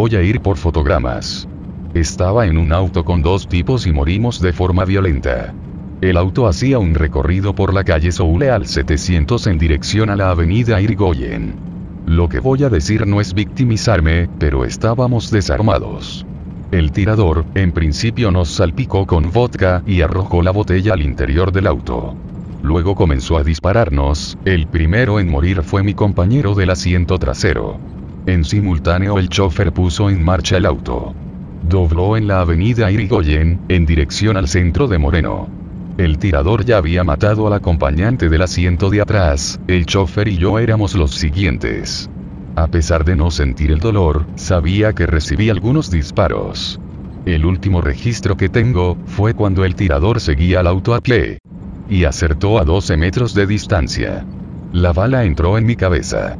Voy a ir por fotogramas. Estaba en un auto con dos tipos y morimos de forma violenta. El auto hacía un recorrido por la calle Soule al 700 en dirección a la avenida Irigoyen. Lo que voy a decir no es victimizarme, pero estábamos desarmados. El tirador, en principio nos salpicó con vodka y arrojó la botella al interior del auto. Luego comenzó a dispararnos, el primero en morir fue mi compañero del asiento trasero. En simultáneo el chofer puso en marcha el auto. Dobló en la avenida Irigoyen, en dirección al centro de Moreno. El tirador ya había matado al acompañante del asiento de atrás, el chofer y yo éramos los siguientes. A pesar de no sentir el dolor, sabía que recibí algunos disparos. El último registro que tengo, fue cuando el tirador seguía al auto a pie. Y acertó a 12 metros de distancia. La bala entró en mi cabeza.